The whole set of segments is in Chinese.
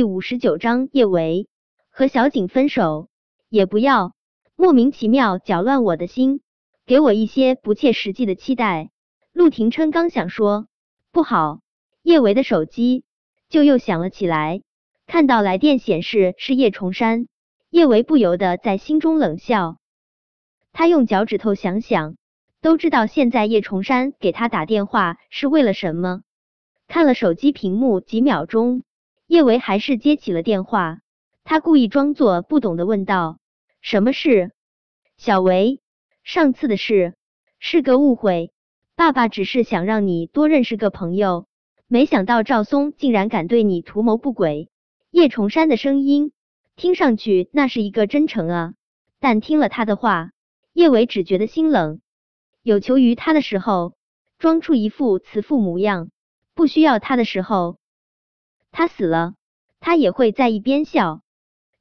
第五十九章叶维和小景分手，也不要莫名其妙搅乱我的心，给我一些不切实际的期待。陆廷琛刚想说不好，叶维的手机就又响了起来，看到来电显示是叶崇山，叶维不由得在心中冷笑。他用脚趾头想想，都知道现在叶崇山给他打电话是为了什么。看了手机屏幕几秒钟。叶维还是接起了电话，他故意装作不懂的问道：“什么事？”小维，上次的事是个误会，爸爸只是想让你多认识个朋友，没想到赵松竟然敢对你图谋不轨。叶崇山的声音听上去那是一个真诚啊，但听了他的话，叶维只觉得心冷。有求于他的时候，装出一副慈父模样；不需要他的时候，他死了，他也会在一边笑。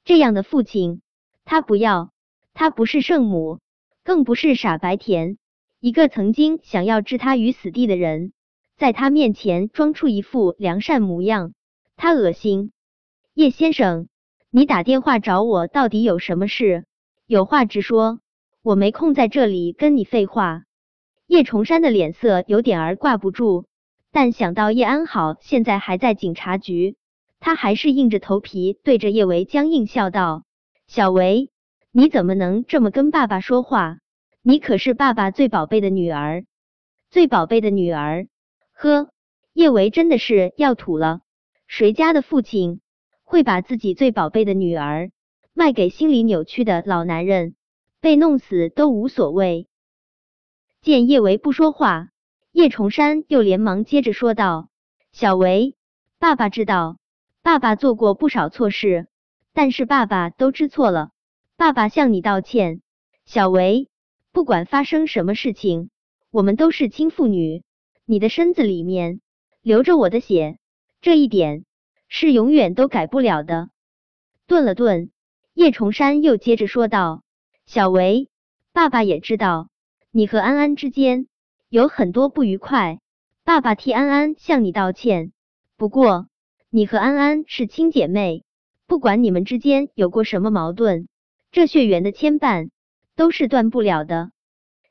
这样的父亲，他不要。他不是圣母，更不是傻白甜。一个曾经想要置他于死地的人，在他面前装出一副良善模样，他恶心。叶先生，你打电话找我到底有什么事？有话直说，我没空在这里跟你废话。叶崇山的脸色有点儿挂不住。但想到叶安好现在还在警察局，他还是硬着头皮对着叶维僵硬笑道：“小维，你怎么能这么跟爸爸说话？你可是爸爸最宝贝的女儿，最宝贝的女儿。”呵，叶维真的是要吐了。谁家的父亲会把自己最宝贝的女儿卖给心理扭曲的老男人？被弄死都无所谓。见叶维不说话。叶崇山又连忙接着说道：“小维，爸爸知道，爸爸做过不少错事，但是爸爸都知错了，爸爸向你道歉。小维，不管发生什么事情，我们都是亲父女，你的身子里面流着我的血，这一点是永远都改不了的。”顿了顿，叶崇山又接着说道：“小维，爸爸也知道，你和安安之间。”有很多不愉快，爸爸替安安向你道歉。不过，你和安安是亲姐妹，不管你们之间有过什么矛盾，这血缘的牵绊都是断不了的。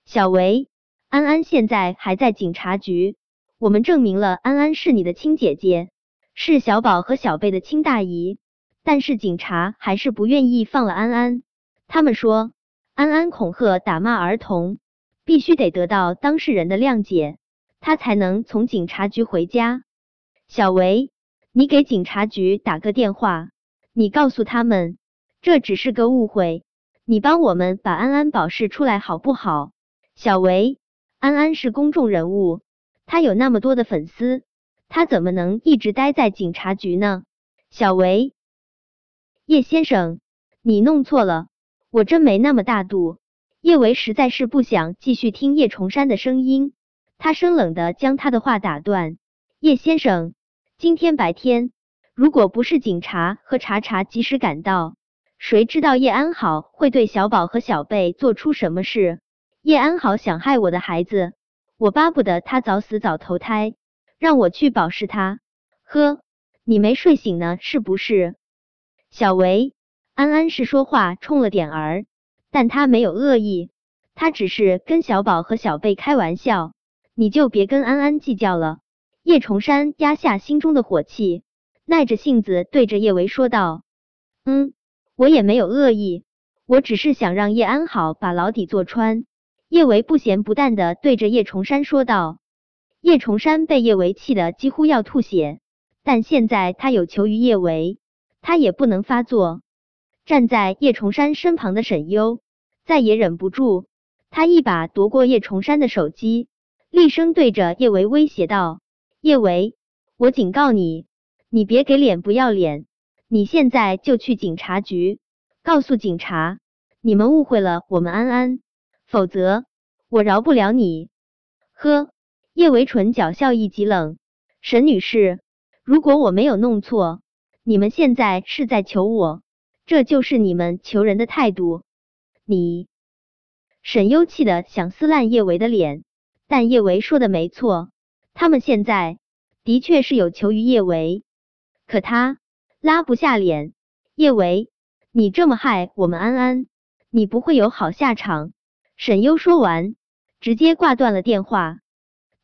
小维，安安现在还在警察局，我们证明了安安是你的亲姐姐，是小宝和小贝的亲大姨，但是警察还是不愿意放了安安。他们说，安安恐吓打骂儿童。必须得得到当事人的谅解，他才能从警察局回家。小维，你给警察局打个电话，你告诉他们这只是个误会，你帮我们把安安保释出来好不好？小维，安安是公众人物，他有那么多的粉丝，他怎么能一直待在警察局呢？小维，叶先生，你弄错了，我真没那么大度。叶维实在是不想继续听叶崇山的声音，他生冷的将他的话打断：“叶先生，今天白天如果不是警察和查查及时赶到，谁知道叶安好会对小宝和小贝做出什么事？叶安好想害我的孩子，我巴不得他早死早投胎，让我去保释他。呵，你没睡醒呢是不是？小维，安安是说话冲了点儿。”但他没有恶意，他只是跟小宝和小贝开玩笑，你就别跟安安计较了。叶崇山压下心中的火气，耐着性子对着叶维说道：“嗯，我也没有恶意，我只是想让叶安好把牢底坐穿。”叶维不咸不淡的对着叶崇山说道。叶崇山被叶维气得几乎要吐血，但现在他有求于叶维，他也不能发作。站在叶崇山身旁的沈优再也忍不住，他一把夺过叶崇山的手机，厉声对着叶维威胁道：“叶维，我警告你，你别给脸不要脸，你现在就去警察局，告诉警察你们误会了我们安安，否则我饶不了你。”呵，叶维唇角笑意极冷，沈女士，如果我没有弄错，你们现在是在求我。这就是你们求人的态度。你沈优气的想撕烂叶维的脸，但叶维说的没错，他们现在的确是有求于叶维，可他拉不下脸。叶维，你这么害我们安安，你不会有好下场。沈优说完，直接挂断了电话。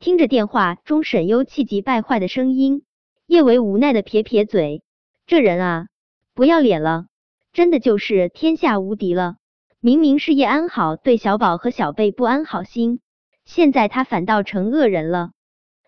听着电话中沈优气急败坏的声音，叶维无奈的撇撇嘴，这人啊，不要脸了，真的就是天下无敌了。明明是叶安好对小宝和小贝不安好心，现在他反倒成恶人了。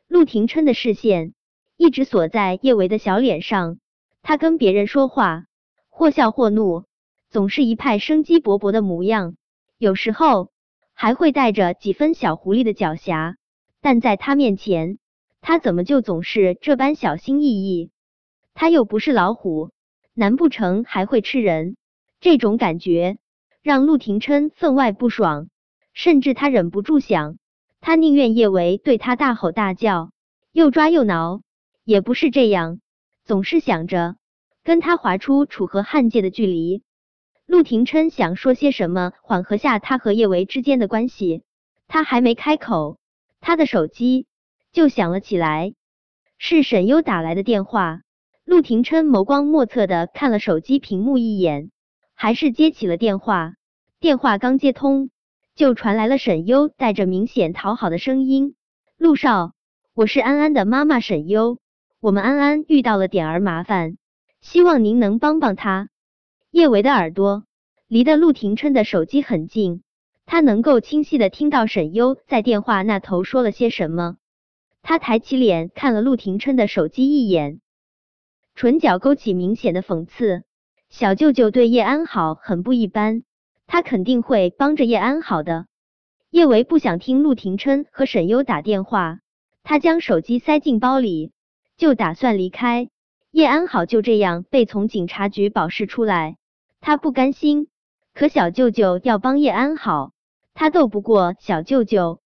陆廷琛的视线一直锁在叶维的小脸上，他跟别人说话。或笑或怒，总是一派生机勃勃的模样，有时候还会带着几分小狐狸的狡黠。但在他面前，他怎么就总是这般小心翼翼？他又不是老虎，难不成还会吃人？这种感觉让陆廷琛分外不爽，甚至他忍不住想，他宁愿叶维对他大吼大叫，又抓又挠，也不是这样，总是想着。跟他划出楚河汉界的距离，陆廷琛想说些什么缓和下他和叶维之间的关系，他还没开口，他的手机就响了起来，是沈优打来的电话。陆廷琛眸光莫测的看了手机屏幕一眼，还是接起了电话。电话刚接通，就传来了沈优带着明显讨好的声音：“陆少，我是安安的妈妈沈优，我们安安遇到了点儿麻烦。”希望您能帮帮他。叶维的耳朵离得陆廷琛的手机很近，他能够清晰的听到沈优在电话那头说了些什么。他抬起脸看了陆廷琛的手机一眼，唇角勾起明显的讽刺。小舅舅对叶安好很不一般，他肯定会帮着叶安好的。叶维不想听陆廷琛和沈优打电话，他将手机塞进包里，就打算离开。叶安好就这样被从警察局保释出来，他不甘心。可小舅舅要帮叶安好，他斗不过小舅舅。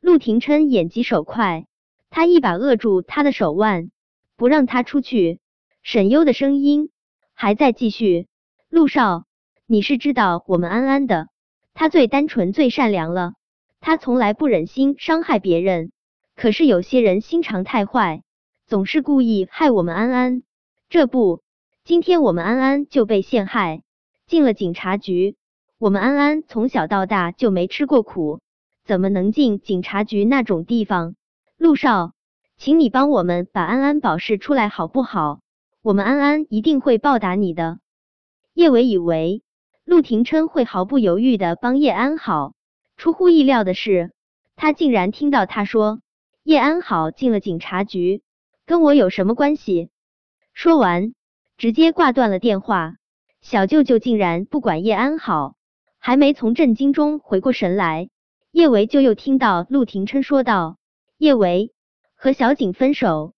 陆廷琛眼疾手快，他一把扼住他的手腕，不让他出去。沈优的声音还在继续：“陆少，你是知道我们安安的，他最单纯、最善良了，他从来不忍心伤害别人。可是有些人心肠太坏。”总是故意害我们安安，这不，今天我们安安就被陷害，进了警察局。我们安安从小到大就没吃过苦，怎么能进警察局那种地方？陆少，请你帮我们把安安保释出来好不好？我们安安一定会报答你的。叶伟以为陆廷琛会毫不犹豫的帮叶安好，出乎意料的是，他竟然听到他说叶安好进了警察局。跟我有什么关系？说完，直接挂断了电话。小舅舅竟然不管叶安好，还没从震惊中回过神来，叶维就又听到陆廷琛说道：“叶维和小景分手，